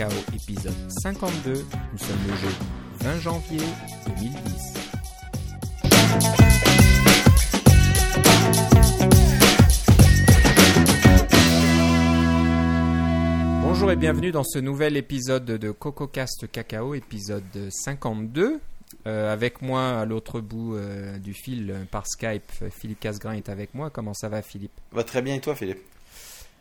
Cacao, épisode 52. Nous sommes le jeudi 20 janvier 2010. Bonjour et bienvenue dans ce nouvel épisode de CocoCast Cacao, épisode 52. Euh, avec moi à l'autre bout euh, du fil euh, par Skype, Philippe Casgrain est avec moi. Comment ça va Philippe? Va très bien et toi Philippe?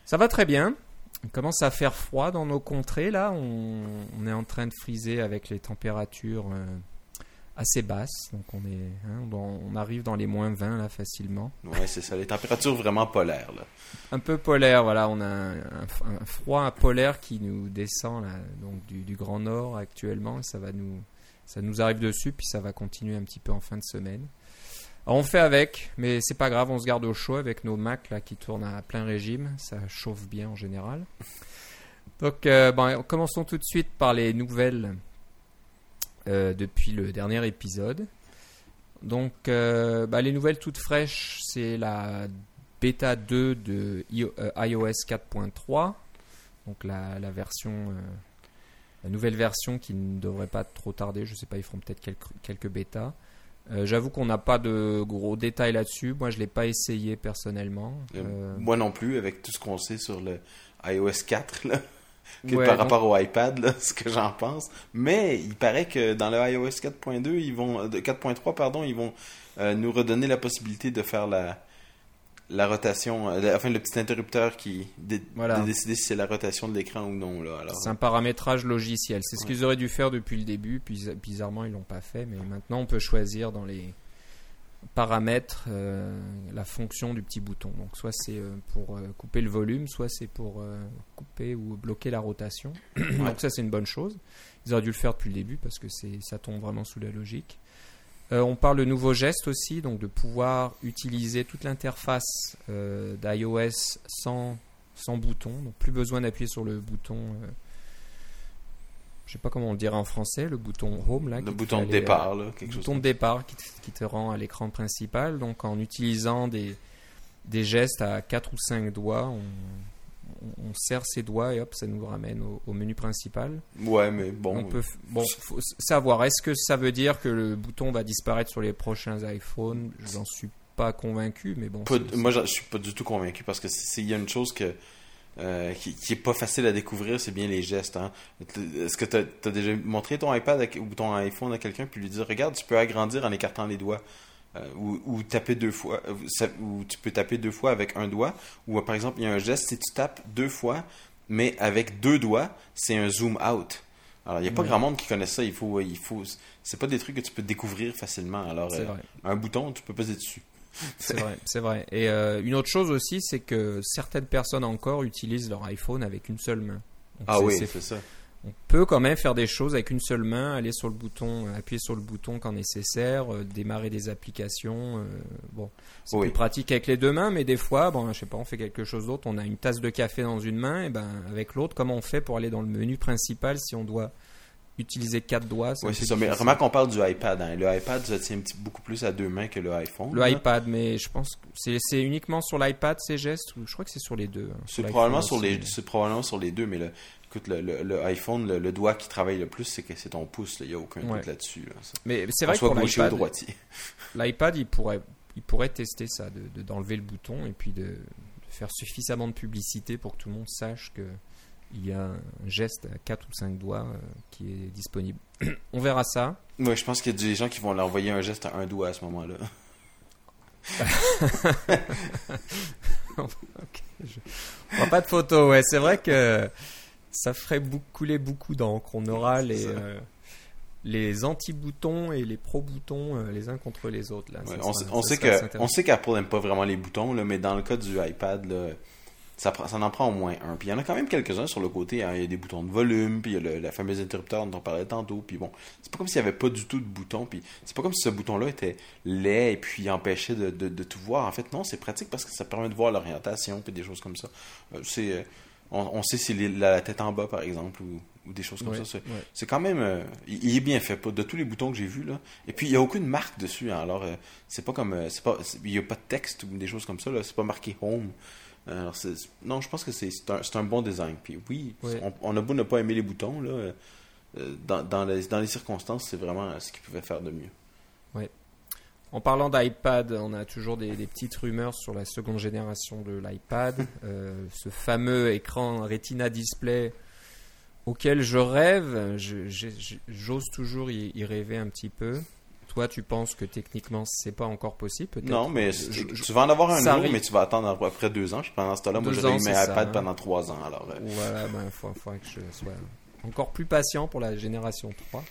Ça va très bien. Il commence à faire froid dans nos contrées là. On, on est en train de friser avec les températures euh, assez basses. Donc on est, hein, on, on arrive dans les moins 20 là facilement. Ouais, c'est ça, les températures vraiment polaires là. Un peu polaire, voilà. On a un, un- un froid polaire qui nous descend là, donc du, du Grand Nord actuellement. Ça va nous, ça nous arrive dessus, puis ça va continuer un petit peu en fin de semaine. On fait avec, mais c'est pas grave, on se garde au chaud avec nos Macs qui tournent à plein régime. Ça chauffe bien en général. Donc, euh, commençons tout de suite par les nouvelles euh, depuis le dernier épisode. Donc, euh, bah, les nouvelles toutes fraîches, c'est la bêta 2 de io- iOS 4.3, donc la nouvelle version qui ne devrait pas trop tarder. Je sais pas, ils feront peut-être quelques, quelques bêtas. Euh, J'avoue qu'on n'a pas de gros détails là-dessus. Moi, je l'ai pas essayé personnellement. Euh, Euh, Moi non plus, avec tout ce qu'on sait sur le iOS 4 là, que ouais, par donc- rapport au iPad, là, ce que j'en pense. Mais il paraît que dans le iOS 4.2, ils vont, de 4.3 pardon, ils vont euh, nous redonner la possibilité de faire la la rotation, euh, enfin le petit interrupteur qui dé- Voilà. de décider si c'est la rotation de l'écran ou non là. Alors, C'est un paramétrage logiciel. C'est ce Ouais. qu'ils auraient dû faire depuis le début. Puis bizarrement, ils l'ont pas fait. Mais maintenant, on peut choisir dans les paramètres euh, la fonction du petit bouton. Donc, soit c'est euh, pour euh, couper le volume, soit c'est pour euh, couper ou bloquer la rotation. Donc, ça, c'est une bonne chose. Ils auraient dû le faire depuis le début parce que c'est ça tombe vraiment sous la logique. Euh, on parle de nouveaux gestes aussi, donc de pouvoir utiliser toute l'interface euh, d'iOS sans, sans bouton. Donc plus besoin d'appuyer sur le bouton. euh, je sais pas comment on le dirait en français, le bouton Home là. le bouton de euh, départ là, quelque chose. bouton de départ qui te, qui te rend à l'écran principal. Donc en utilisant des, des gestes à 4 ou 5 doigts, on, on, serre ses doigts et hop, ça nous ramène au, au menu principal. Ouais, mais bon. on peut, f- bon, faut savoir, est-ce que ça veut dire que le bouton va disparaître sur les prochains iPhones? J'en suis pas convaincu, mais bon. Pas- moi, je suis pas du tout convaincu parce que s'il y a une chose que euh, qui, qui est pas facile à découvrir, c'est bien les gestes. Hein. Est-ce que tu as, déjà montré ton iPad à- ou ton iPhone à quelqu'un puis lui dire regarde, tu peux agrandir en écartant les doigts euh, ou, ou taper deux fois, euh, ou tu peux taper deux fois avec un doigt ou euh, par exemple il y a un geste si tu tapes deux fois mais avec deux doigts, c'est un zoom out. Alors il y a pas grand monde qui connaît ça. Il faut, il faut, c'est pas des trucs que tu peux découvrir facilement. Alors euh, un bouton, tu peux peser dessus. C'est vrai, c'est vrai. Et euh, une autre chose aussi, c'est que certaines personnes encore utilisent leur iPhone avec une seule main. Donc Ah oui, c'est ça. On peut quand même faire des choses avec une seule main, aller sur le bouton, euh, appuyer sur le bouton quand nécessaire, euh, démarrer des applications. euh, bon, c'est Oui. plus pratique avec les deux mains, mais des fois, bon, je sais pas, on fait quelque chose d'autre. On a une tasse de café dans une main, et ben avec l'autre, comment on fait pour aller dans le menu principal si on doit utiliser quatre doigts Oui, c'est ça. Mais remarque qu'on parle du iPad. Hein. Le iPad se tient un petit, beaucoup plus à deux mains que le iPhone. Le là. iPad, mais je pense que c'est c'est uniquement sur l'iPad ces gestes ou je crois que c'est sur les deux. hein. C'est probablement sur les, probablement sur les deux, mais le, écoute, le, le- le iPhone, le, le doigt qui travaille le plus, c'est que c'est ton pouce. là. Il n'y a aucun Ouais. doute là-dessus. Là. Mais c'est vrai que soit pour gaucher ou l'iPad, droitier. l'iPad, il pourrait, il pourrait tester ça, de de- d'enlever le bouton et puis de, de faire suffisamment de publicité pour que tout le monde sache que il y a un geste à 4 ou 5 doigts euh, qui est disponible. On verra ça. Ouais, je pense qu'il y a des gens qui vont leur envoyer un geste à un doigt à ce moment-là. On voit pas de photo, ouais. C'est vrai que ça ferait beaucoup, couler beaucoup d'encre. On aura les, euh, les anti-boutons et les pro-boutons euh, les uns contre les autres. Là. Ouais, on, sera- sait- on que, on sait qu'Apple n'aime pas vraiment les boutons, là, mais dans le cas du iPad, là, ça, prend- ça en prend au moins un. Puis il y en a quand même quelques-uns sur le côté. hein. Il y a des boutons de volume, puis il y a le, la fameuse interrupteur dont on parlait tantôt. Puis bon, c'est pas comme s'il n'y avait pas du tout de bouton. Puis c'est pas comme si ce bouton-là était laid et puis empêchait de, de- de tout voir. En fait, non, c'est pratique parce que ça permet de voir l'orientation puis des choses comme ça. Euh, c'est euh, on, sait s'il est la tête en bas, par exemple, ou, des choses comme ça. C'est quand même. Euh, il, est bien fait, pas de tous les boutons que j'ai vus. là. Et puis, il n'y a aucune marque dessus. Hein. alors, euh, c'est pas comme. c'est pas, il n'y a pas de texte ou des choses comme ça. C'est pas marqué Home. Alors, non, je pense que c'est un, un, bon design. Puis oui, on, a beau ne pas aimer les boutons, là, dans, dans, les, dans les circonstances, c'est vraiment ce qu'ils pouvaient faire de mieux. Ouais. En parlant d'iPad, on a toujours des, petites rumeurs sur la seconde génération de l'iPad. Euh, ce fameux écran Retina Display auquel je rêve, j'ose toujours y, rêver un petit peu. Toi, tu penses que techniquement, c'est pas encore possible, peut-être? Non, mais tu vas en avoir un nouveau, mais tu vas attendre après deux ans. Pendant ce temps-là, moi, j'aurais eu mes iPad pendant trois ans. Alors, euh. Voilà, il ben, faudrait que je sois encore plus patient pour la génération 3.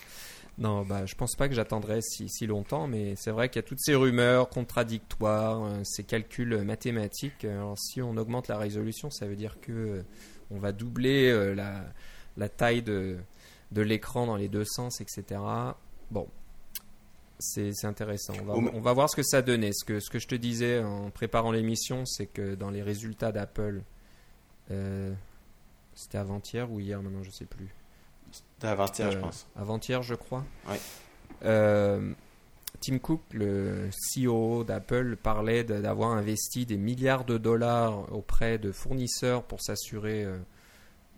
Non, bah, je pense pas que j'attendrai si, si, longtemps, mais c'est vrai qu'il y a toutes ces rumeurs contradictoires, euh, ces calculs mathématiques. Alors, si on augmente la résolution, ça veut dire que euh, on va doubler euh, la, la, taille de, de l'écran dans les deux sens, etc. Bon, c'est intéressant. On va, on va, voir ce que ça donnait. Ce que, ce que je te disais en préparant l'émission, c'est que dans les résultats d'Apple, c'était avant-hier ou hier, maintenant je sais plus avant-hier, je euh, pense. Avant-hier, je crois. Oui. Euh, Tim Cook, le CEO d'Apple, parlait d'avoir investi des milliards de dollars auprès de fournisseurs pour s'assurer euh,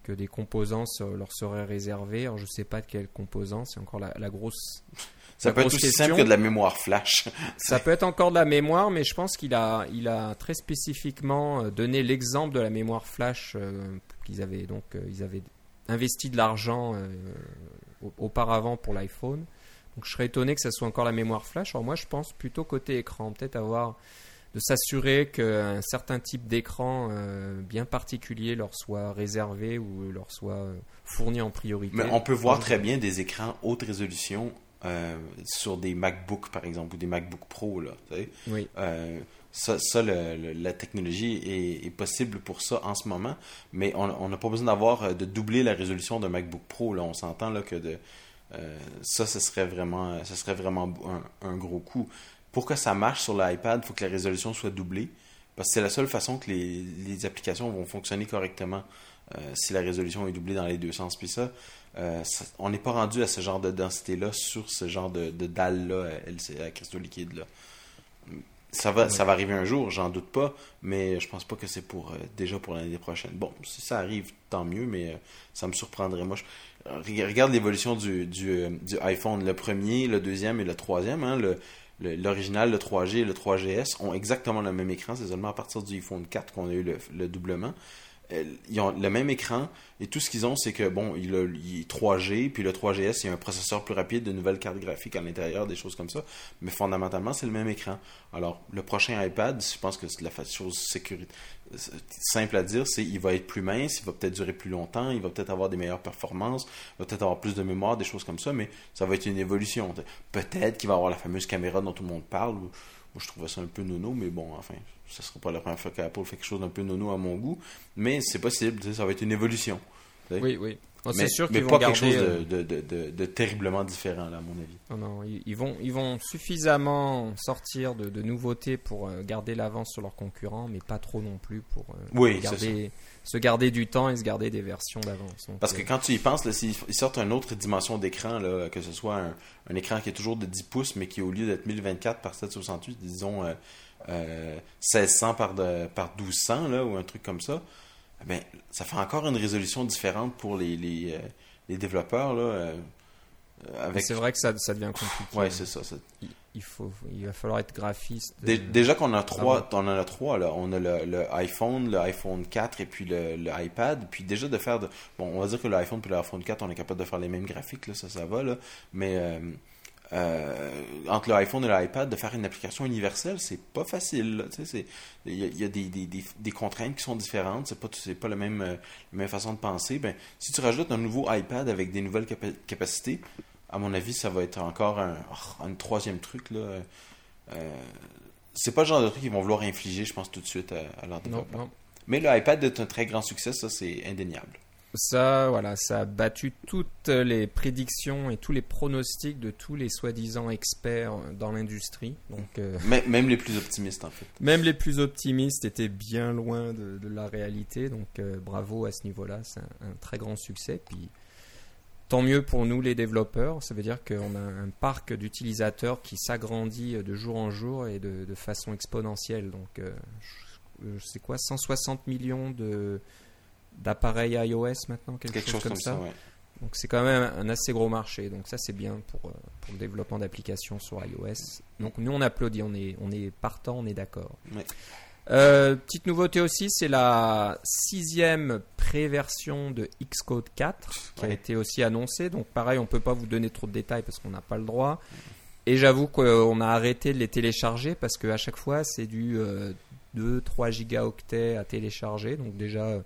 que des composants leur seraient réservés. Alors, je ne sais pas de quels composants, c'est encore la, grosse. Ça peut être aussi simple que de la mémoire flash. Ça peut être encore de la mémoire, mais je pense qu'il a, il a très spécifiquement donné l'exemple de la mémoire flash qu'ils avaient donc ils avaient investi de l'argent euh, auparavant pour l'iPhone. Donc je serais étonné que ça soit encore la mémoire flash. Alors moi je pense plutôt côté écran, peut-être avoir de s'assurer qu'un certain type d'écran euh, bien particulier leur soit réservé ou leur soit euh, fourni en priorité. Mais on peut voir très bien des écrans haute résolution sur des MacBooks par exemple ou des MacBook Pro là. oui ça, la technologie est, possible pour ça en ce moment, mais on n'a pas besoin d'avoir euh, de doubler la résolution d'un MacBook Pro. Là, on s'entend là que de, euh, ça, ce serait vraiment, ce serait vraiment un, gros coup. Pour que ça marche sur l'iPad, il faut que la résolution soit doublée, parce que c'est la seule façon que les, applications vont fonctionner correctement euh, si la résolution est doublée dans les deux sens. Puis ça, on n'est pas rendu à ce genre de densité-là sur ce genre de, dalle-là, à cristaux liquides. Ça va, ça va arriver un jour, j'en doute pas, mais je pense pas que c'est pour euh, déjà pour l'année prochaine. Bon, si ça arrive, tant mieux, mais euh, ça me surprendrait. Moi, regarde l'évolution du, du, euh, du, iPhone, le premier, le deuxième et le troisième. Hein, le, l'original, le 3G et le 3GS ont exactement le même écran. C'est seulement à partir du iPhone 4 qu'on a eu le, le doublement. Euh, ils ont le même écran et tout ce qu'ils ont, c'est que bon, il a 3G, puis le 3GS, il y a un processeur plus rapide, de nouvelles cartes graphiques à l'intérieur, des choses comme ça. Mais fondamentalement, c'est le même écran. Alors, le prochain iPad, je pense que c'est la chose sécurité simple à dire, c'est il va être plus mince, il va peut-être durer plus longtemps, il va peut-être avoir des meilleures performances, il va peut-être avoir plus de mémoire, des choses comme ça, mais ça va être une évolution. Peut-être qu'il va avoir la fameuse caméra dont tout le monde parle. Moi, je trouvais ça un peu nono, mais bon, enfin, ce sera pas la première fois qu'Apple fait quelque chose d'un peu nono à mon goût, mais c'est possible, ça va être une évolution. Oui, oui. Oh, c'est sûr qu'ils vont pas quelque chose euh, de, de, de, terriblement différent, là, à mon avis. Non, non, ils, vont, ils vont suffisamment sortir de, nouveautés pour euh, garder l'avance sur leurs concurrents, mais pas trop non plus pour euh, garder, se garder du temps et se garder des versions d'avance. Parce que quand tu y penses, s'ils sortent une autre dimension d'écran, que ce soit un, un, écran qui est toujours de 10 pouces, mais qui au lieu d'être 1024 par 768, disons 1600 par, par 1200, là, ou un truc comme ça, ben, ça fait encore une résolution différente pour les, les, euh, développeurs. Là, euh, avec... C'est vrai que ça, ça devient compliqué. Oui, c'est ça. Il, faut, il va falloir être graphiste. déjà qu'on a trois, on en a trois. Là. On a le, iPhone, le iPhone 4 et puis le, iPad. Puis déjà de faire... De... Bon, on va dire que l'iPhone et l'iPhone 4, on est capable de faire les mêmes graphiques. Là, ça, ça va. Là. Mais... Euh, euh, entre l'iPhone et l'iPad, de faire une application universelle, c'est pas facile. Il y a, des, contraintes qui sont différentes, c'est pas, pas la même, euh, même façon de penser. Ben, si tu rajoutes un nouveau iPad avec des nouvelles capacités, à mon avis, ça va être encore un, oh, troisième truc. Là. Euh, c'est pas le genre de truc qu'ils vont vouloir infliger, je pense, tout de suite à, leur développement. Mais l'iPad est un très grand succès, ça c'est indéniable. Ça, voilà, ça a battu toutes les prédictions et tous les pronostics de tous les soi-disant experts dans l'industrie. Donc, euh, Même les plus optimistes, en fait. même les plus optimistes étaient bien loin de, de la réalité. Donc, euh, bravo à ce niveau-là, c'est un, un très grand succès. Puis, tant mieux pour nous les développeurs. Ça veut dire qu'on a un parc d'utilisateurs qui s'agrandit de jour en jour et de, de façon exponentielle. Donc, euh, sais quoi, 160 millions de d'appareils iOS maintenant, quelque, Quelque chose comme ça, ouais. donc c'est quand même un assez gros marché. Donc ça c'est bien pour, euh, pour le développement d'applications sur iOS. Donc nous on applaudit, on est, on est partant, on est d'accord. Ouais. Euh, petite nouveauté aussi, c'est la sixième pré-version de Xcode 4 qui a été aussi annoncée. Donc pareil, on peut pas vous donner trop de détails parce qu'on n'a pas le droit. Et j'avoue qu'on a arrêté de les télécharger parce qu'à chaque fois c'est du 2-3 gigaoctets à télécharger. Donc déjà euh,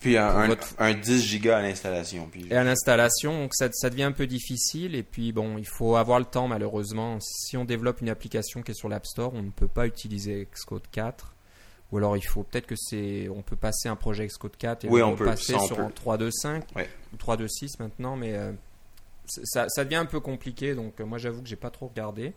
Puis un, Pour un, votre- un 10 gigas à l'installation. Puis... et à l'installation, donc ça, ça devient un peu difficile. Et puis bon, il faut avoir le temps malheureusement. Si on développe une application qui est sur l'App Store, on ne peut pas utiliser Xcode 4. Ou alors il faut peut-être que c'est, on peut passer un projet Xcode 4 et Oui, on peut, passer ça, on sur peut. un 3.2.5 Ouais. ou 3.2.6 maintenant, mais euh, ça, ça devient un peu compliqué. Donc euh, moi j'avoue que j'ai pas trop regardé.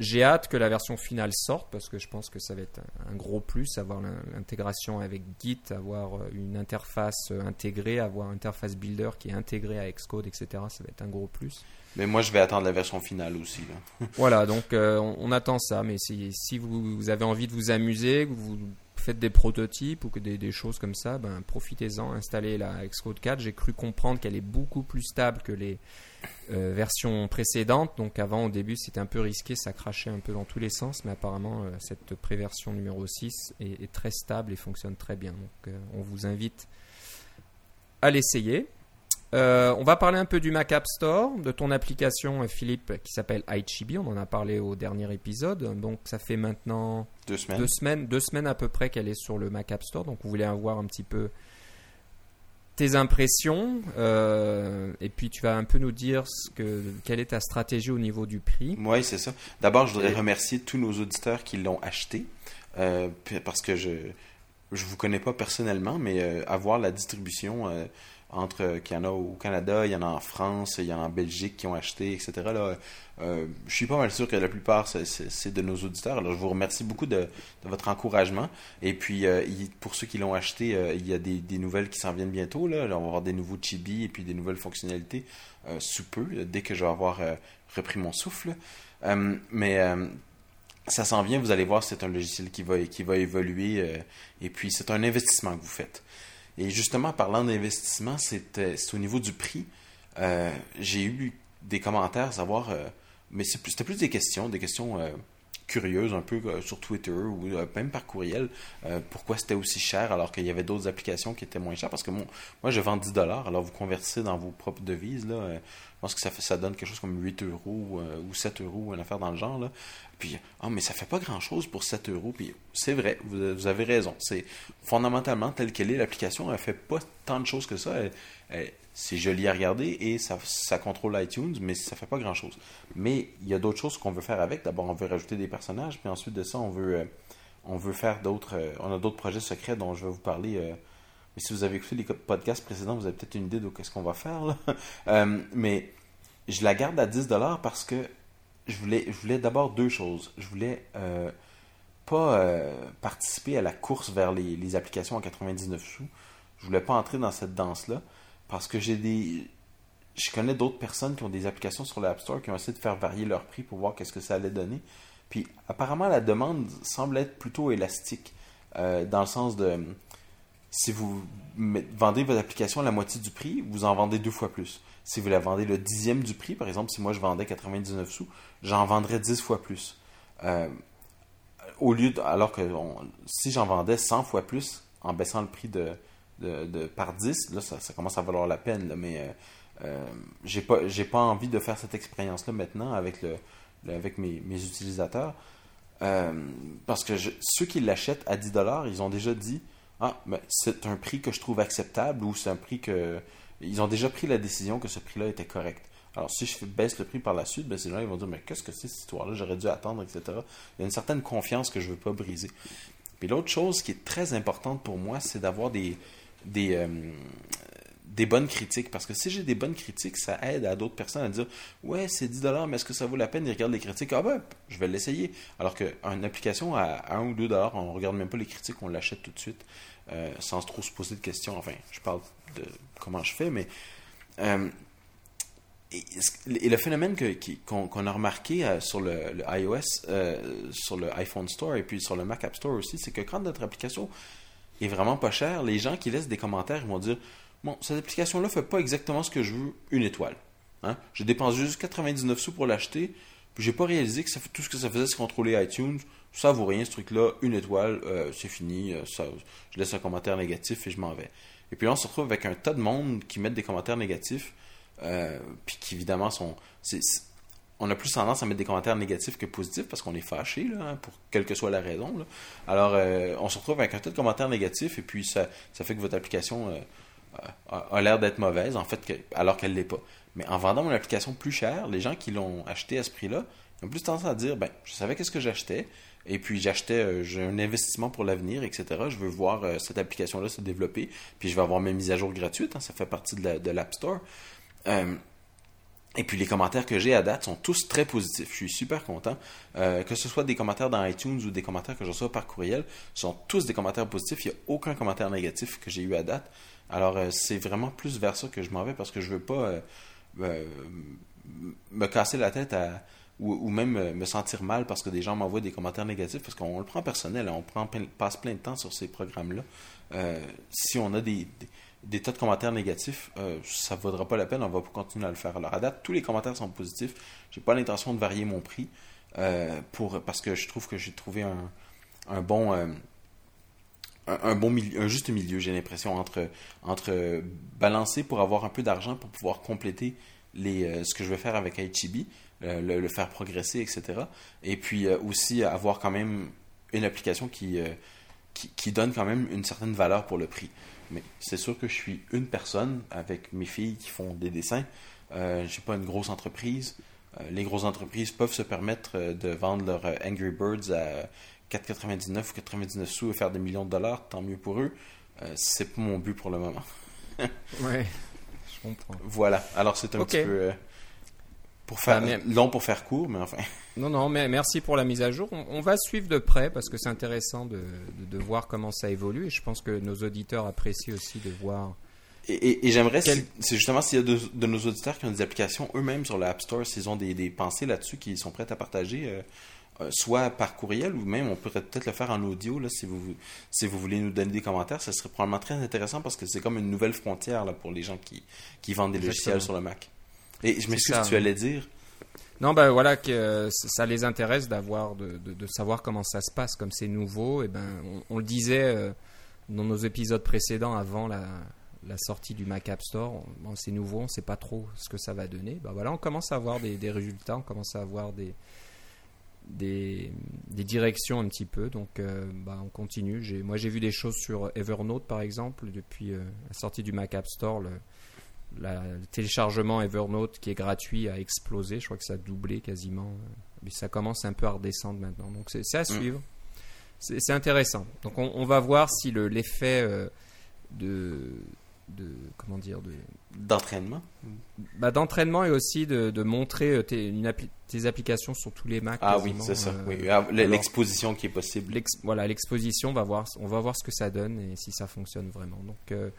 J'ai hâte que la version finale sorte parce que je pense que ça va être un, gros plus, avoir l'in- l'intégration avec Git, avoir euh, une interface euh, intégrée, avoir un interface builder qui est intégré à Xcode, etc. Ça va être un gros plus. Mais moi, je vais attendre la version finale aussi. Là. Voilà, donc euh, on, on attend ça, mais si, si vous, vous avez envie de vous amuser, que vous faites des prototypes ou que des, choses comme ça, ben, profitez-en, installez la Xcode 4. J'ai cru comprendre qu'elle est beaucoup plus stable que les euh, versions précédentes. Donc avant, au début, c'était un peu risqué, ça crachait un peu dans tous les sens, mais apparemment, euh, cette pré-version numéro 6 est, est très stable et fonctionne très bien. Donc euh, on vous invite à l'essayer. Euh, on va parler un peu du Mac App Store, de ton application, euh, Philippe, qui s'appelle iChibi. On en a parlé au dernier épisode. Donc, ça fait maintenant Deux semaines. deux semaines, deux semaines à peu près qu'elle est sur le Mac App Store. Donc, on voulait avoir un petit peu tes impressions. euh, et puis, tu vas un peu nous dire ce que, quelle est ta stratégie au niveau du prix. Oui, c'est ça. D'abord, je voudrais Et- remercier tous nos auditeurs qui l'ont acheté. euh, parce que je je vous connais pas personnellement, mais avoir la distribution entre qu'il y en a au Canada, il y en a en France, il y en a en Belgique qui ont acheté, etc. Là, euh, je suis pas mal sûr que la plupart c'est- de nos auditeurs. Alors, je vous remercie beaucoup de, votre encouragement. Et puis, euh, pour ceux qui l'ont acheté, euh, il y a des, nouvelles qui s'en viennent bientôt. Là. On va avoir des nouveaux chibi et puis des nouvelles fonctionnalités sous peu, dès que je vais avoir repris mon souffle. Mais ça s'en vient, vous allez voir, c'est un logiciel qui va, qui va évoluer et puis c'est un investissement que vous faites. Et justement, parlant d'investissement, c'est au niveau du prix. Euh, J'ai eu des commentaires à savoir, euh, mais c'était plus des questions, des questions euh, curieuses un peu sur Twitter ou même par courriel. pourquoi c'était aussi cher alors qu'il y avait d'autres applications qui étaient moins chères? Parce que moi, je vends 10 dollars, alors vous convertissez dans vos propres devises. Là, pense que ça, donne quelque chose comme 8 euros euh, ou 7 euros, une affaire dans le genre. Là. Puis, ah, mais ça fait pas grand chose pour 7 euros. Puis, c'est vrai, vous, avez raison. C'est fondamentalement, telle qu'elle est, l'application, elle fait pas tant de choses que ça. Elle- c'est joli à regarder et ça, contrôle iTunes, mais ça fait pas grand chose. Mais il y a d'autres choses qu'on veut faire avec. D'abord, on veut rajouter des personnages, puis ensuite de ça, on veut, euh, on veut faire d'autres. euh, on a d'autres projets secrets dont je vais vous parler. Mais si vous avez écouté les podcasts précédents, vous avez peut-être une idée de ce qu'on va faire. Euh, mais je la garde à 10$ parce que je voulais, je voulais d'abord deux choses. Je voulais euh, pas euh, participer à la course vers les, applications à 99 sous. Je voulais pas entrer dans cette danse-là parce que j'ai des. Je connais d'autres personnes qui ont des applications sur l'App Store qui ont essayé de faire varier leur prix pour voir qu'est-ce que ça allait donner. Puis apparemment, la demande semble être plutôt élastique dans le sens de si vous vendez votre application à la moitié du prix, vous en vendez deux fois plus. Si vous la vendez le dixième du prix, par exemple, si moi je vendais 99 sous, j'en vendrais 10 fois plus. Euh, au lieu de, alors que si j'en vendais 100 fois plus en baissant le prix de, par 10, là ça, commence à valoir la peine. mais euh, euh, j'ai pas pas envie de faire cette expérience là maintenant avec le, avec mes, utilisateurs. Euh, parce que ceux qui l'achètent à 10$, ils ont déjà dit Ah, c'est un prix que je trouve acceptable ou c'est un prix que. Ils ont déjà pris la décision que ce prix-là était correct. Alors, si je baisse le prix par la suite, ben, ces gens vont dire Mais qu'est-ce que c'est cette histoire-là? J'aurais dû attendre, etc. Il y a une certaine confiance que je ne veux pas briser. Puis l'autre chose qui est très importante pour moi, c'est d'avoir des, des, euh, des bonnes critiques. Parce que si j'ai des bonnes critiques, ça aide à d'autres personnes à dire Ouais, c'est 10$, mais est-ce que ça vaut la peine Ils regardent les critiques. Ah ben, je vais l'essayer. Alors qu'une application à 1 ou 2$, on ne regarde même pas les critiques, on l'achète tout de suite euh, sans trop se poser de questions. Enfin, je parle de comment je fais, mais. Euh, et, le phénomène qu'on a remarqué euh, sur le, iOS, sur le iPhone Store et puis sur le Mac App Store aussi, c'est que quand notre application est vraiment pas chère, les gens qui laissent des commentaires vont dire Bon, cette application-là fait pas exactement ce que je veux, une étoile. Hein? J'ai dépensé juste 99 sous pour l'acheter, puis j'ai pas réalisé que tout ce que ça faisait, c'est contrôler iTunes. Ça vaut rien, ce truc-là, une étoile, euh, c'est fini, euh, ça, je laisse un commentaire négatif et je m'en vais. Et puis là, on se retrouve avec un tas de monde qui mettent des commentaires négatifs, euh, puis qui évidemment sont. on a plus tendance à mettre des commentaires négatifs que positifs parce qu'on est fâché, là, hein, pour quelle que soit la raison. Alors, on se retrouve avec un tas de commentaires négatifs et puis ça, ça fait que votre application a, l'air d'être mauvaise, en fait, alors qu'elle ne l'est pas. Mais en vendant mon application plus chère, les gens qui l'ont acheté à ce prix-là, ont plus tendance à dire, ben, je savais qu'est-ce que j'achetais, et puis j'achetais, euh, j'ai un investissement pour l'avenir, etc. Je veux voir euh, cette application-là se développer, puis je vais avoir mes mises à jour gratuites, hein, ça fait partie de l'App Store. Euh, et puis les commentaires que j'ai à date sont tous très positifs. Je suis super content. que ce soit des commentaires dans iTunes ou des commentaires que je reçois par courriel, sont tous des commentaires positifs. Il n'y a aucun commentaire négatif que j'ai eu à date. Alors, c'est vraiment plus vers ça que je m'en vais parce que je veux pas me casser la tête ou, même me sentir mal parce que des gens m'envoient des commentaires négatifs parce qu'on le prend personnel, on prend, passe plein de temps sur ces programmes-là. si on a des, tas de commentaires négatifs, ça ne vaudra pas la peine, on va continuer à le faire. Alors à date, tous les commentaires sont positifs. J'ai pas l'intention de varier mon prix pour parce que je trouve que j'ai trouvé un bon bon milieu, un juste milieu, j'ai l'impression, entre, entre balancer pour avoir un peu d'argent pour pouvoir compléter les, euh, ce que je veux faire avec HEB, euh, le, faire progresser, etc. Et puis euh, aussi avoir quand même une application qui, qui, qui, donne quand même une certaine valeur pour le prix. Mais c'est sûr que je suis une personne avec mes filles qui font des dessins. je n'ai pas une grosse entreprise. les grosses entreprises peuvent se permettre de vendre leurs Angry Birds à 4,99 ou 99 sous et faire des millions de dollars, tant mieux pour eux. Euh, c'est pas mon but pour le moment. ouais, je comprends. Voilà, alors c'est un petit peu euh, pour faire long pour faire court, mais enfin. Non, non, mais merci pour la mise à jour. On, va suivre de près parce que c'est intéressant de, de, voir comment ça évolue et je pense que nos auditeurs apprécient aussi de voir. Et, et, j'aimerais, c'est justement s'il y a de, nos auditeurs qui ont des applications eux-mêmes sur l'App Store, s'ils ont des, des pensées là-dessus qui sont prêts à partager, euh, euh, soit par courriel ou même on pourrait peut-être le faire en audio là, si, vous, si vous voulez nous donner des commentaires. Ce serait probablement très intéressant parce que c'est comme une nouvelle frontière là, pour les gens qui, qui vendent des logiciels sur le Mac. Et je m'excuse, tu allais dire? Non, ben voilà, que euh, ça les intéresse d'avoir, de, de, savoir comment ça se passe, comme c'est nouveau. Et ben, on, le disait euh, dans nos épisodes précédents avant la, la sortie du Mac App Store. Bon, c'est nouveau, on ne sait pas trop ce que ça va donner. Ben voilà, on commence à avoir des, des résultats, on commence à avoir des, des, directions un petit peu. Donc, euh, bah, on continue. Moi, j'ai vu des choses sur Evernote, par exemple, depuis euh, la sortie du Mac App Store. Le, téléchargement Evernote qui est gratuit a explosé. Je crois que ça a doublé quasiment. Mais ça commence un peu à redescendre maintenant. Donc, c'est à mm. suivre. C'est intéressant. Donc, on, va voir si l'effet euh, de de comment dire de d'entraînement bah, d'entraînement et aussi de, de montrer euh, tes, une tes applications sur tous les Macs ah oui c'est ça euh, oui. Ah, l'exposition qui est possible voilà l'exposition va voir on va voir ce que ça donne et si ça fonctionne vraiment donc euh,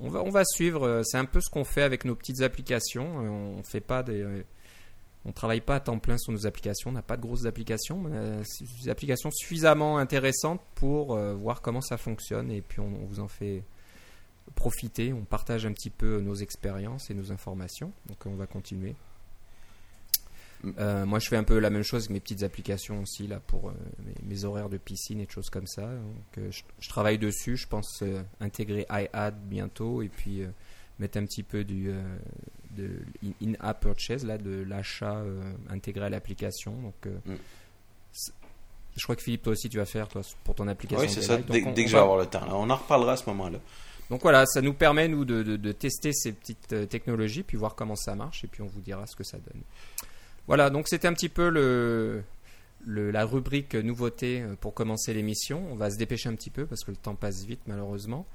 on va on suivre c'est un peu ce qu'on fait avec nos petites applications on fait pas des on travaille pas à temps plein sur nos applications, on n'a pas de grosses applications, mais des applications suffisamment intéressantes pour voir comment ça fonctionne et puis on vous en fait profiter, on partage un petit peu nos expériences et nos informations. Donc on va continuer. Euh, moi, je fais un peu la même chose avec mes petites applications aussi là pour euh, mes, horaires de piscine et de choses comme ça. Donc, euh, je, travaille dessus. Je pense intégrer iAd bientôt et puis mettre un petit peu du de in-app purchase là, de l'achat intégré à l'application. Donc, mm. je crois que Philippe, toi aussi, tu vas faire toi pour ton application. Oui, c'est ça. Dès, que je vais avoir le temps. On en reparlera à ce moment-là. Donc voilà, ça nous permet nous de, tester ces petites technologies, puis voir comment ça marche, et puis on vous dira ce que ça donne. Voilà, donc c'était un petit peu la rubrique nouveauté euh, pour commencer l'émission. On va se dépêcher un petit peu parce que le temps passe vite malheureusement.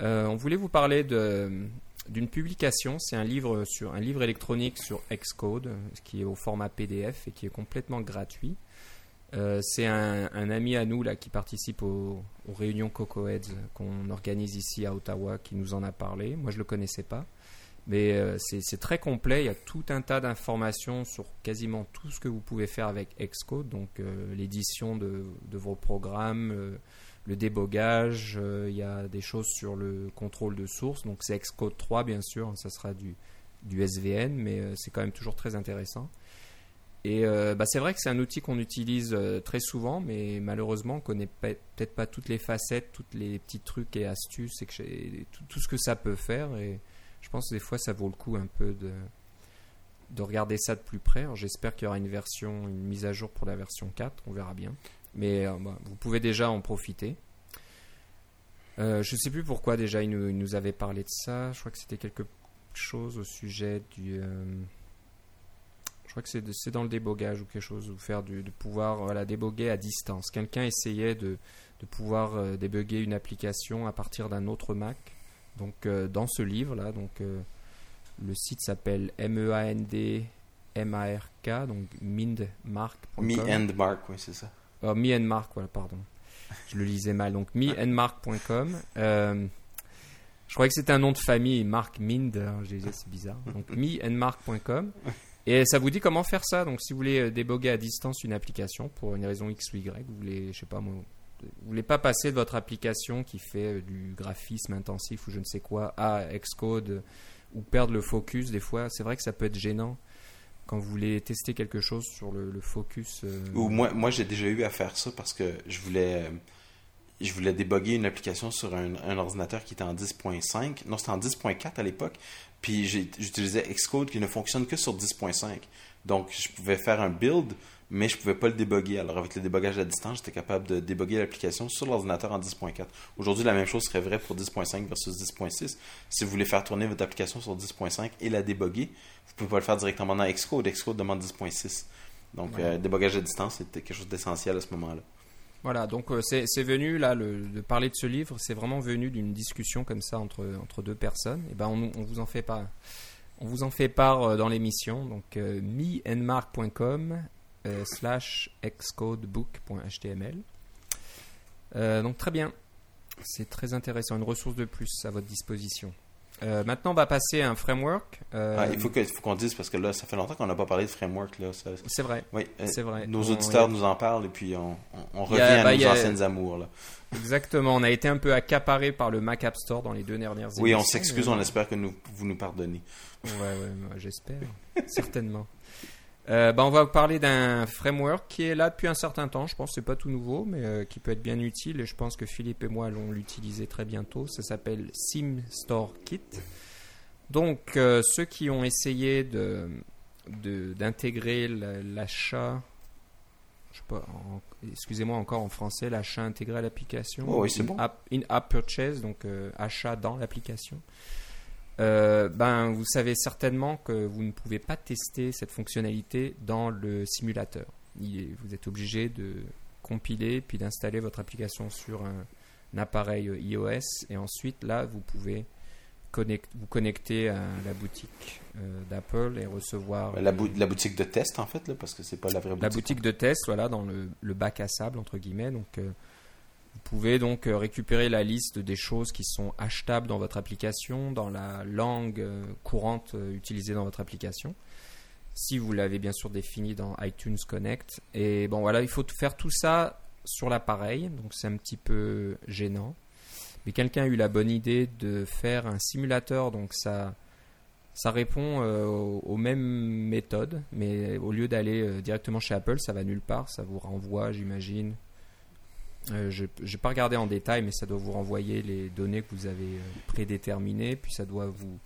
Euh, on voulait vous parler d'une publication. C'est un livre sur un livre électronique sur Xcode, qui est au format PDF et qui est complètement gratuit. Euh, c'est un, ami à nous qui participe aux, réunions CocoHeads qu'on organise ici à Ottawa qui nous en a parlé. Moi, je le connaissais pas, mais euh, c'est très complet. Il y a tout un tas d'informations sur quasiment tout ce que vous pouvez faire avec Xcode, donc euh, l'édition de, vos programmes, le débogage. il y a des choses sur le contrôle de source. Donc c'est Xcode 3 bien sûr, hein, ça sera du, SVN, mais c'est quand même toujours très intéressant. Et euh, bah, c'est vrai que c'est un outil qu'on utilise euh, très souvent, mais malheureusement, on connaît peut-être pas toutes les facettes, tous les petits trucs et astuces, et tout, tout, ce que ça peut faire. Je pense que des fois, ça vaut le coup un peu de, de regarder ça de plus près. J'espère qu'il y aura une version, une mise à jour pour la version 4, on verra bien. Mais euh, bah, vous pouvez déjà en profiter. je ne sais plus pourquoi déjà il nous, avait parlé de ça. Je crois que c'était quelque chose au sujet du je crois que c'est dans le débogage ou quelque chose, ou faire du, de pouvoir voilà, déboguer à distance. Quelqu'un essayait de, de pouvoir euh, débugger une application à partir d'un autre Mac. Donc euh, dans ce livre là, donc euh, le site s'appelle M-E-A-N-D M-A-R-K, donc mindmark.com. Me and Mark, oui, c'est ça. Oh, me and Mark, voilà, pardon. Je le lisais mal. Donc meandmark.com. Euh, je croyais que c'était un nom de famille, Mark Mind. Je disais, c'est bizarre. Donc meandmark.com. Et ça vous dit comment faire ça? Donc, si vous voulez euh, déboguer à distance une application pour une raison X ou Y, vous voulez, je sais pas moi, vous voulez pas passer de votre application qui fait euh, du graphisme intensif ou je ne sais quoi à Xcode euh, ou perdre le focus, des fois, c'est vrai que ça peut être gênant quand vous voulez tester quelque chose sur le, focus. Ou moi, moi j'ai déjà eu à faire ça parce que je voulais, je voulais déboguer une application sur un, un ordinateur qui était en 10.5. Non, c'était en 10.4 à l'époque. Puis j'utilisais Xcode qui ne fonctionne que sur 10.5. Donc je pouvais faire un build, mais je pouvais pas le déboguer. Alors avec le débogage à distance, j'étais capable de déboguer l'application sur l'ordinateur en 10.4. Aujourd'hui, la même chose serait vraie pour 10.5 versus 10.6. Si vous voulez faire tourner votre application sur 10.5 et la déboguer, vous pouvez pas le faire directement dans Xcode. Xcode demande 10.6. Donc le euh, débogage à distance, c'était quelque chose d'essentiel à ce moment-là. Voilà, donc euh, c'est venu là de parler de ce livre, c'est vraiment venu d'une discussion comme ça entre entre deux personnes. Et ben on, on vous en fait pas, on vous en fait part euh, dans l'émission. Donc euh, meenmark.com slash xcodebook.html. donc très bien, c'est très intéressant, une ressource de plus à votre disposition. Euh, maintenant, on va passer à un framework. Euh, ah, il faut qu'on dise parce que là, ça fait longtemps qu'on n'a pas parlé de framework. C'est vrai. Oui, euh, vrai. Nos auditeurs nous en parlent et puis on, revient à bah, nos anciennes amours. Là. Exactement. On a été un peu accaparé par le Mac App Store dans les deux dernières années. Oui, on s'excuse. On espère que vous nous pardonnez. Ouais, ouais, j'espère. Certainement. Euh, bah, on va vous parler d'un framework qui est là depuis un certain temps. Je pense que c'est pas tout nouveau, mais euh, qui peut être bien utile. Et je pense que Philippe et moi allons l'utiliser très bientôt. Ça s'appelle SimStoreKit. Donc, euh, ceux qui ont essayé de, d'intégrer l'achat, excusez-moi encore en français, l'achat intégré à l'application. Oh oui, c'est bon. In-app purchase, donc achat dans l'application. Euh, ben, vous savez certainement que vous ne pouvez pas tester cette fonctionnalité dans le simulateur. Vous êtes obligé de compiler puis d'installer votre application sur un, appareil iOS et ensuite là vous pouvez vous connecter à la boutique euh, d'Apple et recevoir la, la, boutique de test en fait parce que c'est pas la vraie boutique. La boutique de test voilà dans le, le bac à sable entre guillemets donc euh, vous pouvez donc euh, récupérer la liste des choses qui sont achetables dans votre application, dans la langue euh, courante euh, utilisée dans votre application. Si vous l'avez bien sûr défini dans iTunes Connect. Et bon voilà, il faut faire tout ça sur l'appareil, donc c'est un petit peu gênant. Mais quelqu'un a eu la bonne idée de faire un simulateur, donc ça, ça répond aux, mêmes méthodes, mais au lieu d'aller directement chez Apple, ça va nulle part, ça vous renvoie, j'imagine, euh, je n'ai pas regardé en détail, mais ça doit vous renvoyer les données que vous avez euh, prédéterminées, puis ça doit vous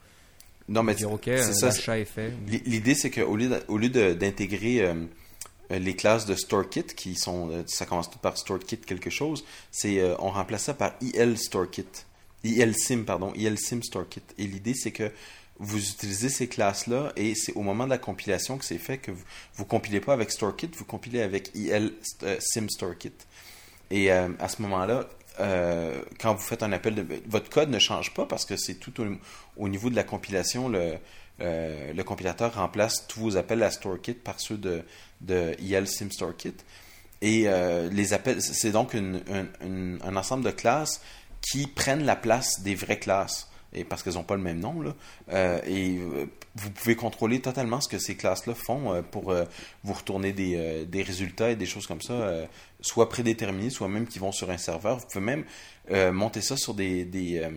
non, mais dire OK, l'achat est fait. L'idée, c'est qu'au lieu d'intégrer euh, les classes de StoreKit, qui sont, ça commence tout par StoreKit quelque chose, c'est on remplace ça par IL StoreKit. ILSim, pardon, ILSim StoreKit. Et l'idée, c'est que vous utilisez ces classes-là et c'est au moment de la compilation que c'est fait que vous ne compilez pas avec StoreKit, vous compilez avec IL SimStoreKit. Et euh, à ce moment-là, euh, quand vous faites un appel, de, votre code ne change pas parce que c'est tout au, niveau de la compilation. Le, euh, le compilateur remplace tous vos appels à StoreKit par ceux de, de IL SimStoreKit. Et les appels, c'est donc un ensemble de classes qui prennent la place des vraies classes et parce qu'elles n'ont pas le même nom. Là. Euh, et euh, vous pouvez contrôler totalement ce que ces classes-là font euh, pour vous retourner des, des, résultats et des choses comme ça, soit prédéterminés, soit même qui vont sur un serveur. Vous pouvez même monter ça sur des, des,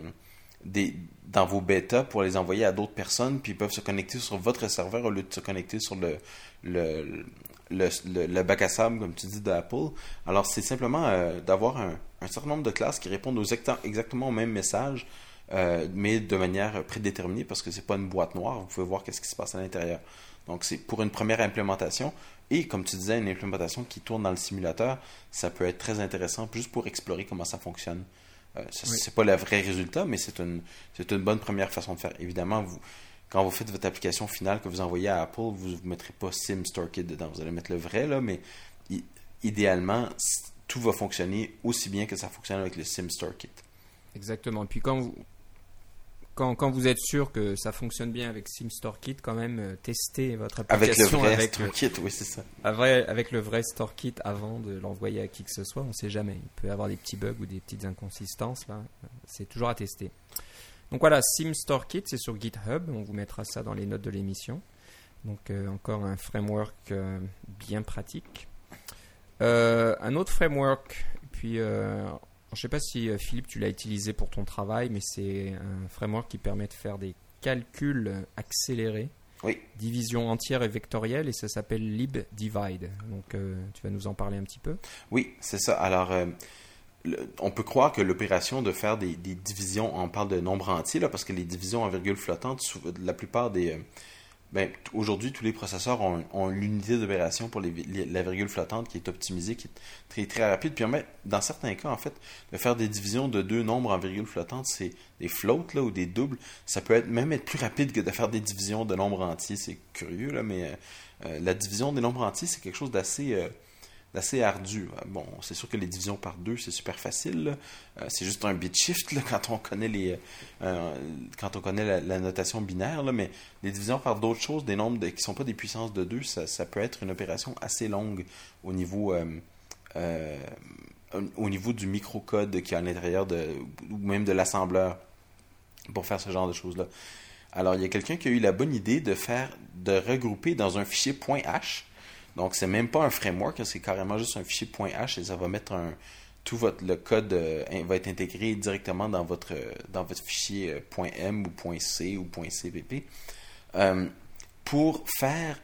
des, dans vos bêtas pour les envoyer à d'autres personnes, puis ils peuvent se connecter sur votre serveur au lieu de se connecter sur le, le, le, le, bac à sable, comme tu dis, d'Apple. Alors, c'est simplement d'avoir un, un, certain nombre de classes qui répondent aux exactement au même message euh, mais de manière prédéterminée parce que c'est pas une boîte noire. Vous pouvez voir qu'est-ce qui se passe à l'intérieur. Donc c'est pour une première implémentation et comme tu disais, une implémentation qui tourne dans le simulateur, ça peut être très intéressant juste pour explorer comment ça fonctionne. Euh, c'est pas le vrai résultat, mais c'est une c'est une bonne première façon de faire. Évidemment, vous quand vous faites votre application finale que vous envoyez à Apple, vous ne mettrez pas SimStoreKit dedans. Vous allez mettre le vrai là, mais idéalement, tout va fonctionner aussi bien que ça fonctionne avec le SimStoreKit. Exactement. Et puis quand vous, quand, vous êtes sûr que ça fonctionne bien avec SimStoreKit, quand même euh, testez votre application avec le vrai StoreKit, oui c'est ça. Avec, le vrai StoreKit avant de l'envoyer à qui que ce soit, on ne sait jamais. Il peut y avoir des petits bugs ou des petites inconsistances là. C'est toujours à tester. Donc voilà, SimStoreKit, c'est sur GitHub. On vous mettra ça dans les notes de l'émission. Donc euh, encore un framework euh, bien pratique. un autre framework, puis je ne sais pas si euh, Philippe, tu l'as utilisé pour ton travail, mais c'est un framework qui permet de faire des calculs accélérés. Oui. Division entière et vectorielle, et ça s'appelle LibDivide. Donc, euh, tu vas nous en parler un petit peu? Oui, c'est ça. Alors, euh, on peut croire que l'opération de faire des, divisions, on parle de nombres entiers, là, parce que les divisions en virgule flottante, la plupart des, ben, aujourd'hui, tous les processeurs ont, l'unité d'opération pour la virgule flottante qui est optimisée, qui est très, très rapide. Puis, dans certains cas, en fait, de faire des divisions de deux nombres en virgule flottante, c'est des floats là, ou des doubles. Ça peut être, même être plus rapide que de faire des divisions de nombres entiers. C'est curieux, là, mais euh, euh, la division des nombres entiers, c'est quelque chose d'assez. Euh, assez ardu. Bon, c'est sûr que les divisions par deux, c'est super facile. Euh, c'est juste un bit shift quand on connaît les euh, quand on connaît la, notation binaire, mais les divisions par d'autres choses, des nombres qui qui sont pas des puissances de deux, ça, peut être une opération assez longue au niveau euh, au niveau du microcode qui est à l'intérieur de ou même de l'assembleur pour faire ce genre de choses là. Alors, il y a quelqu'un qui a eu la bonne idée de faire de regrouper dans un fichier .h donc, c'est même pas un framework, c'est carrément juste un fichier .h et ça va mettre un. Tout votre, le code euh, va être intégré directement dans votre, dans votre fichier euh, .m ou .c ou .cpp euh, pour faire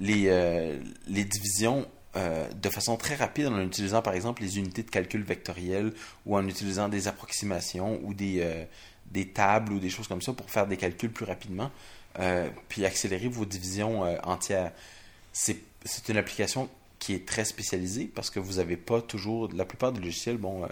les, les divisions de façon très rapide en utilisant par exemple les unités de calcul vectoriel ou en utilisant des approximations ou des, des tables ou des choses comme ça pour faire des calculs plus rapidement, puis accélérer vos divisions entières. C'est une application qui est très spécialisée parce que vous n'avez pas toujours. La plupart des logiciels, bon, euh,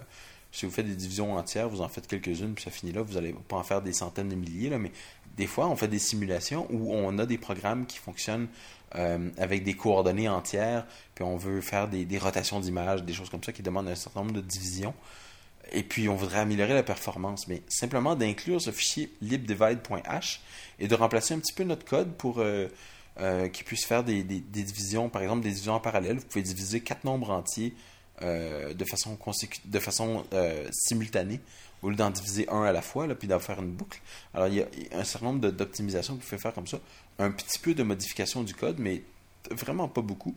si vous faites des divisions entières, vous en faites quelques-unes, puis ça finit là. Vous n'allez pas en faire des centaines de milliers, là, mais des fois, on fait des simulations où on a des programmes qui fonctionnent euh, avec des coordonnées entières, puis on veut faire des, rotations d'images, des choses comme ça qui demandent un certain nombre de divisions. Et puis, on voudrait améliorer la performance. Mais simplement d'inclure ce fichier libdivide.h et de remplacer un petit peu notre code pour. Euh, euh, qui puisse faire des, divisions, par exemple des divisions en parallèle. Vous pouvez diviser quatre nombres entiers euh, de façon, de façon euh, simultanée au lieu d'en diviser un à la fois, là, puis d'en faire une boucle. Alors, il y a un certain nombre d'optimisations que vous pouvez faire comme ça. Un petit peu de modification du code, mais vraiment pas beaucoup.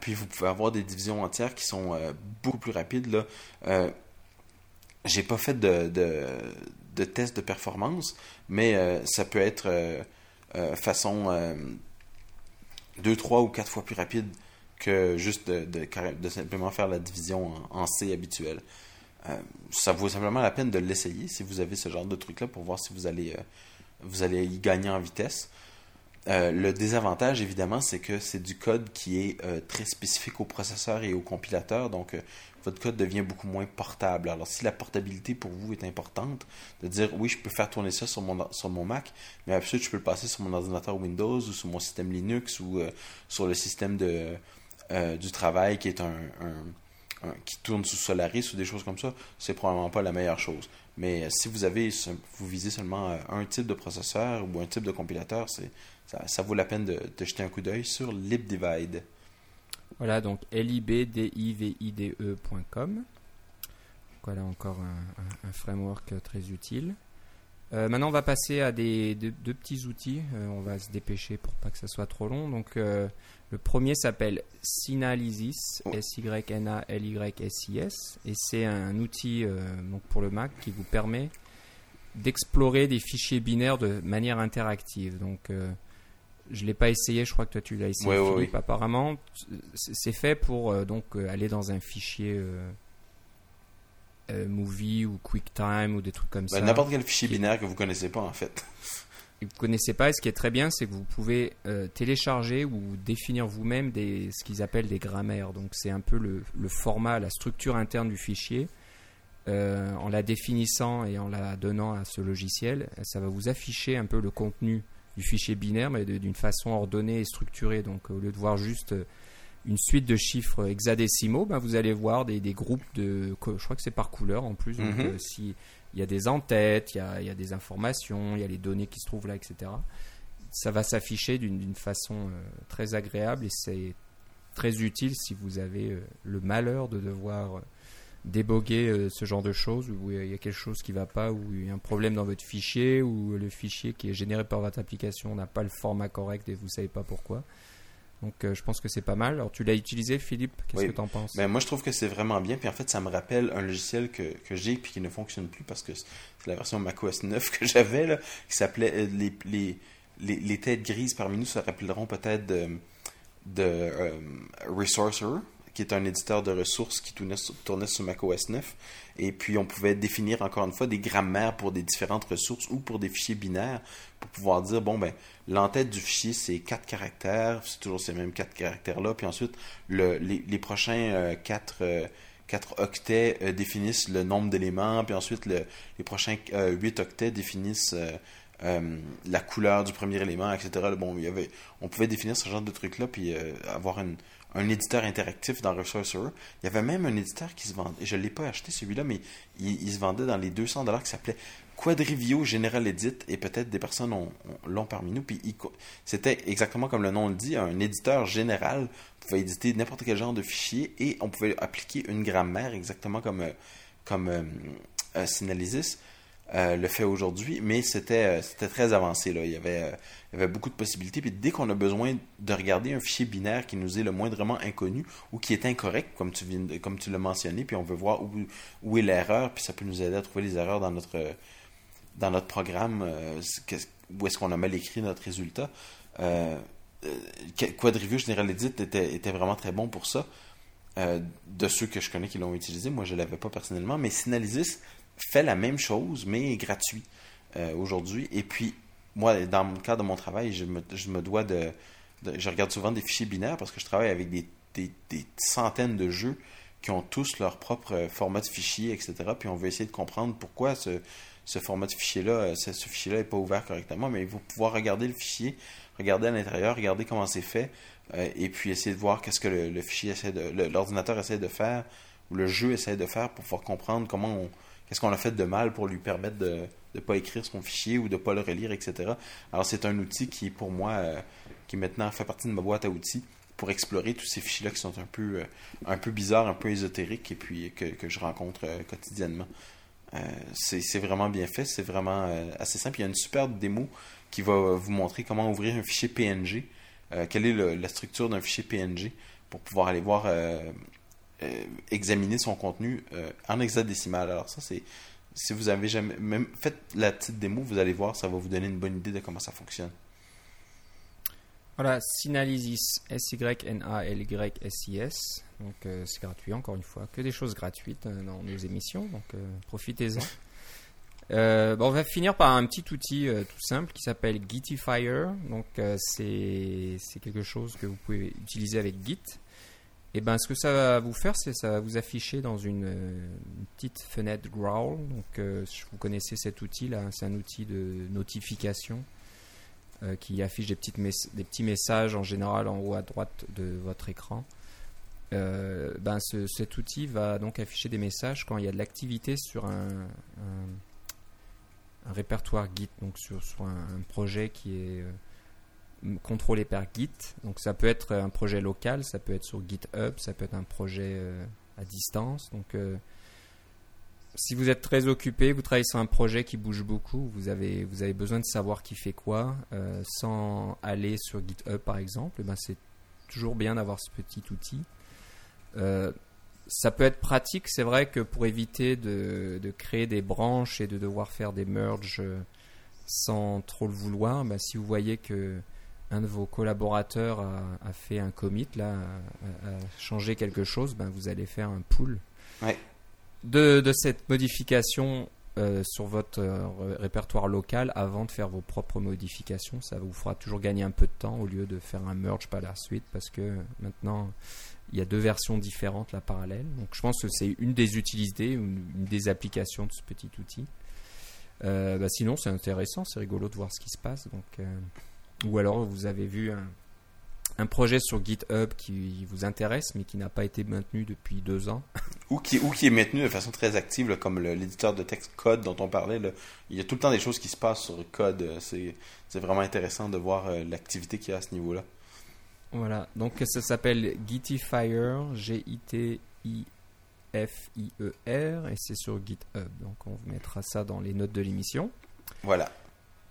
puis vous pouvez avoir des divisions entières qui sont beaucoup plus rapides. Là. J'ai pas fait de, de, de, test de performance, mais ça peut être euh, façon euh, deux, trois ou quatre fois plus rapide que juste de, simplement faire la division en, C habituelle. Euh, ça vaut simplement la peine de l'essayer si vous avez ce genre de truc-là pour voir si vous allez, vous allez y gagner en vitesse. Le désavantage, évidemment, c'est que c'est du code qui est très spécifique au processeur et au compilateur. Donc, votre code devient beaucoup moins portable. Alors, si la portabilité pour vous est importante, de dire oui, je peux faire tourner ça sur mon, Mac, mais absolument, je peux le passer sur mon ordinateur Windows ou sur mon système Linux ou euh, sur le système de, euh, du travail qui est un, qui tourne sous Solaris ou des choses comme ça, c'est probablement pas la meilleure chose. Mais si vous avez vous visez seulement un type de processeur ou un type de compilateur, c'est ça, vaut la peine de, jeter un coup d'œil sur LibDivide. Voilà, donc libdivide.com. Voilà encore un, framework très utile. Euh, maintenant, on va passer à des deux, petits outils. Euh, on va se dépêcher pour pas que ça soit trop long. Donc, euh, le premier s'appelle Synalysis, S-Y-N-A-L-Y-S-I-S, et c'est un outil donc pour le Mac qui vous permet d'explorer des fichiers binaires de manière interactive. Donc, je l'ai pas essayé, je crois que toi tu l'as essayé, Philippe. Apparemment, c'est fait pour euh, donc euh, aller dans un fichier euh, movie ou QuickTime ou des trucs comme bah, ça. N'importe quel fichier binaire que vous connaissez pas en fait. vous connaissez pas, et ce qui est très bien, c'est que vous pouvez télécharger ou définir vous-même des, ce qu'ils appellent des grammaires. Donc c'est un peu le, le, format, la structure interne du fichier. en la définissant et en la donnant à ce logiciel, ça va vous afficher un peu le contenu du fichier binaire, mais d'une façon ordonnée et structurée. Donc au lieu de voir juste euh, une suite de chiffres hexadécimaux, ben, vous allez voir des, groupes de. Je crois que c'est par couleur en plus. Donc, euh, si il y a des en-têtes, il, y a, des informations, il y a les données qui se trouvent là, etc. Ça va s'afficher d'une façon euh, très agréable et c'est très utile si vous avez le malheur de devoir déboguer euh, ce genre de choses où il y a quelque chose qui ne va pas, où il y a un problème dans votre fichier, ou le fichier qui est généré par votre application n'a pas le format correct et vous ne savez pas pourquoi. Donc euh, je pense que c'est pas mal. Alors tu l'as utilisé Philippe, qu'est-ce que tu en penses? Ben, Moi je trouve que c'est vraiment bien. Puis en fait ça me rappelle un logiciel que, que j'ai puis qui ne fonctionne plus parce que c'est la version macOS 9 que j'avais qui s'appelait euh, les, les, les, les, têtes grises parmi nous se rappelleront peut-être de, de Resourcer qui est un éditeur de ressources qui tournait, tournait sur macOS 9. Et puis, on pouvait définir encore une fois des grammaires pour des différentes ressources ou pour des fichiers binaires pour pouvoir dire, bon, ben, l'entête du fichier, c'est quatre caractères, c'est toujours ces mêmes quatre caractères-là. Puis ensuite, le, les, prochains euh, quatre, euh, quatre octets euh, définissent le nombre d'éléments. Puis ensuite, le, les prochains huit octets définissent la couleur du premier élément, etc. Bon, il y avait, on pouvait définir ce genre de trucs-là, puis avoir une, un éditeur interactif dans Resourcer. Il y avait même un éditeur qui se vendait, je ne l'ai pas acheté celui-là, mais il, se vendait dans les 200 dollars qui s'appelait Quadrivio General Edit, et peut-être des personnes l'ont parmi nous. Puis c'était exactement comme le nom le dit, un éditeur général. On pouvait éditer n'importe quel genre de fichier et on pouvait appliquer une grammaire exactement comme, euh, comme euh, euh, Synalysis. Euh, le fait aujourd'hui, mais c'était euh, très avancé. Là. Il, y avait, euh, il y avait beaucoup de possibilités. Puis dès qu'on a besoin de regarder un fichier binaire qui nous est le moindrement inconnu ou qui est incorrect, comme tu, viens, l'as mentionné, puis on veut voir où, où est l'erreur, puis ça peut nous aider à trouver les erreurs dans notre, dans notre programme, où est-ce qu'on a mal écrit notre résultat. Quadriview General Edit était, était vraiment très bon pour ça. de ceux que je connais qui l'ont utilisé, moi je ne l'avais pas personnellement, mais Synalysis fait la même chose, mais gratuit euh, aujourd'hui. Et puis, moi, dans le cadre de mon travail, je me, dois de, Je regarde souvent des fichiers binaires parce que je travaille avec des, centaines de jeux qui ont tous leur propre format de fichier, etc. Puis on veut essayer de comprendre pourquoi ce, format de fichier-là, euh, ce, fichier-là n'est pas ouvert correctement. Mais il faut pouvoir regarder le fichier, regarder à l'intérieur, regarder comment c'est fait, euh, et puis essayer de voir qu'est-ce que le, le fichier essaie de. l'ordinateur essaie de faire, ou le jeu essaie de faire pour pouvoir comprendre comment on qu'est-ce qu'on a fait de mal pour lui permettre de ne pas écrire son fichier ou de ne pas le relire, etc. Alors c'est un outil qui, pour moi, euh, qui maintenant fait partie de ma boîte à outils pour explorer tous ces fichiers-là qui sont un peu, euh, bizarres, un peu ésotériques et puis que, je rencontre euh, quotidiennement. c'est vraiment bien fait, c'est vraiment assez simple. Il y a une superbe démo qui va vous montrer comment ouvrir un fichier PNG, quelle est la structure d'un fichier PNG pour pouvoir aller voir examiner son contenu euh, en hexadécimal. Alors ça, c'est si vous avez jamais même fait la petite démo, vous allez voir, ça va vous donner une bonne idée de comment ça fonctionne. Voilà, Synalysis, S-Y-N-A-L-Y-S-I-S. Donc euh, c'est gratuit, encore une fois. Que des choses gratuites dans nos émissions, donc profitez-en. on va finir par un petit outil tout simple qui s'appelle Gitifier. Donc c'est quelque chose que vous pouvez utiliser avec Git. Et eh ben, ce que ça va vous faire, c'est ça va vous afficher dans une, petite fenêtre Growl. Donc, euh, vous connaissez cet outil là, c'est un outil de notification euh, qui affiche des, petits messages en général en haut à droite de votre écran. euh, ben ce- cet outil va donc afficher des messages quand il y a de l'activité sur un, répertoire Git, donc sur, un, projet qui est euh, contrôlé par Git. Donc ça peut être un projet local, ça peut être sur GitHub, ça peut être un projet euh, à distance. Donc euh, si vous êtes très occupé, vous travaillez sur un projet qui bouge beaucoup, vous avez, vous avez besoin de savoir qui fait quoi, euh, sans aller sur GitHub par exemple, eh ben c'est toujours bien d'avoir ce petit outil. Ça peut être pratique, c'est vrai que pour éviter de, de créer des branches et de devoir faire des merges sans trop le vouloir, bah, si vous voyez que un de vos collaborateurs a, a fait un commit, là, a, changé quelque chose, ben, vous allez faire un pull Ouais. de, de cette modification euh, sur votre euh, ré- répertoire local avant de faire vos propres modifications. Ça vous fera toujours gagner un peu de temps au lieu de faire un merge par la suite parce que maintenant il y a deux versions différentes là parallèles. Donc je pense que c'est une des utilités, une, une des applications de ce petit outil. Euh, bah, sinon c'est intéressant, c'est rigolo de voir ce qui se passe. Donc, euh, ou alors vous avez vu un, un projet sur GitHub qui vous intéresse mais qui n'a pas été maintenu depuis deux ans. Ou qui, ou qui est maintenu de façon très active, là, comme l'éditeur de texte Code dont on parlait. là. Il y a tout le temps des choses qui se passent sur Code. C'est c'est vraiment intéressant de voir euh, l'activité qu'il y a à ce niveau-là. Voilà, donc ça s'appelle Gitifier, G-I-T-I-F-I-E-R, et c'est sur GitHub. Donc on vous mettra ça dans les notes de l'émission. Voilà.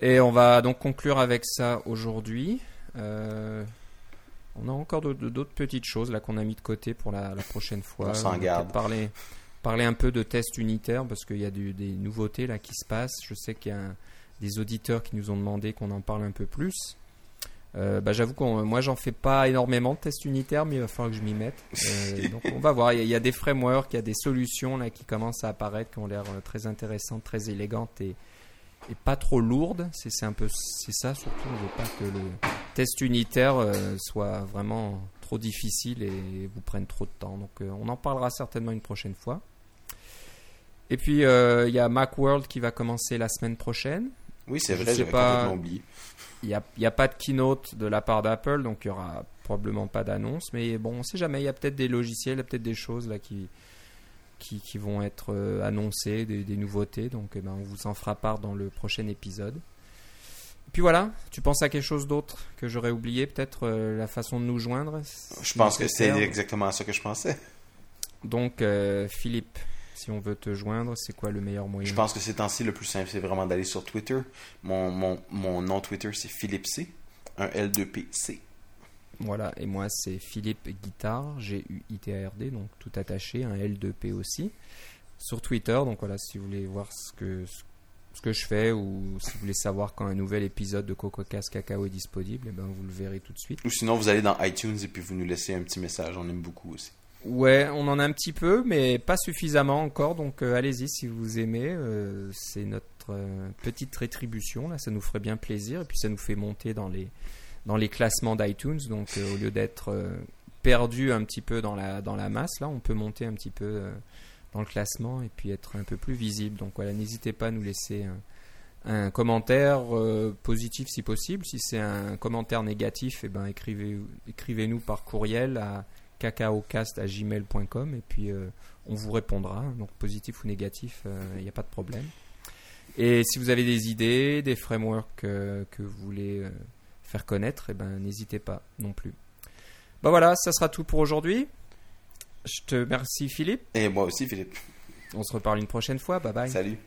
Et on va donc conclure avec ça aujourd'hui. Euh, on a encore d'autres petites choses là qu'on a mis de côté pour la, la prochaine fois. On s'en va garde. Parler, parler un peu de tests unitaires parce qu'il y a du- des nouveautés là qui se passent. Je sais qu'il y a un- des auditeurs qui nous ont demandé qu'on en parle un peu plus. Euh, bah, J'avoue que moi j'en fais pas énormément de tests unitaires, mais il va falloir que je m'y mette. Euh, donc on va voir. Il y, a- il y a des frameworks, il y a des solutions là qui commencent à apparaître, qui ont l'air très intéressantes, très élégantes et, et pas trop lourdes. C'est un peu c'est ça surtout. On veut pas que le test unitaire euh, soit vraiment trop difficile et vous prenne trop de temps. Donc euh, on en parlera certainement une prochaine fois. Et puis euh, il y a Macworld qui va commencer la semaine prochaine. Oui, c'est Je vrai, j'avais pas. complètement oublié. Il n'y a, il y a pas de keynote de la part d'Apple, donc il y aura probablement pas d'annonce. Mais bon, on sait jamais. Il y a peut-être des logiciels, il y a peut-être des choses là qui, qui, qui vont être euh, annoncées, des, des nouveautés. Donc eh ben, on vous en fera part dans le prochain épisode. Et puis voilà, tu penses à quelque chose d'autre que j'aurais oublié Peut-être euh, la façon de nous joindre? Je pense que c'est exactement ça que je pensais. Donc euh, Philippe, si on veut te joindre, c'est quoi le meilleur moyen? Je pense que ces temps-ci, le plus simple, c'est vraiment d'aller sur Twitter. Mon, mon, mon nom Twitter, c'est Philippe C. Un L2PC. Voilà, et moi c'est Philippe Guitard, G-U-I-T-A-R-D, donc tout attaché, un L2P aussi, sur Twitter. Donc voilà, si vous voulez voir ce que, ce que je fais ou si vous voulez savoir quand un nouvel épisode de CocoCast Cacao est disponible, eh ben vous le verrez tout de suite. Ou sinon, vous allez dans iTunes et puis vous nous laissez un petit message. On aime beaucoup aussi. Ouais, on en a un petit peu, mais pas suffisamment encore. Donc euh, allez-y si vous aimez. euh, c'est notre euh, petite rétribution. Là, ça nous ferait bien plaisir. Et puis ça nous fait monter dans les, dans les classements d'iTunes. Donc euh, au lieu d'être euh, perdu un petit peu dans la, dans la masse, là, on peut monter un petit peu euh, dans le classement et puis être un peu plus visible. Donc voilà, n'hésitez pas à nous laisser un, commentaire positif si possible. Si c'est un commentaire négatif, eh ben, écrivez, écrivez-nous par courriel à cacaocast.gmail.com et puis on vous répondra. Donc positif ou négatif, il n'y a pas de problème. Et si vous avez des idées, des frameworks que vous voulez faire connaître, eh ben, n'hésitez pas non plus. Bah voilà, ça sera tout pour aujourd'hui. Je te remercie Philippe. Et moi aussi, Philippe. On se reparle une prochaine fois. Bye bye. Salut.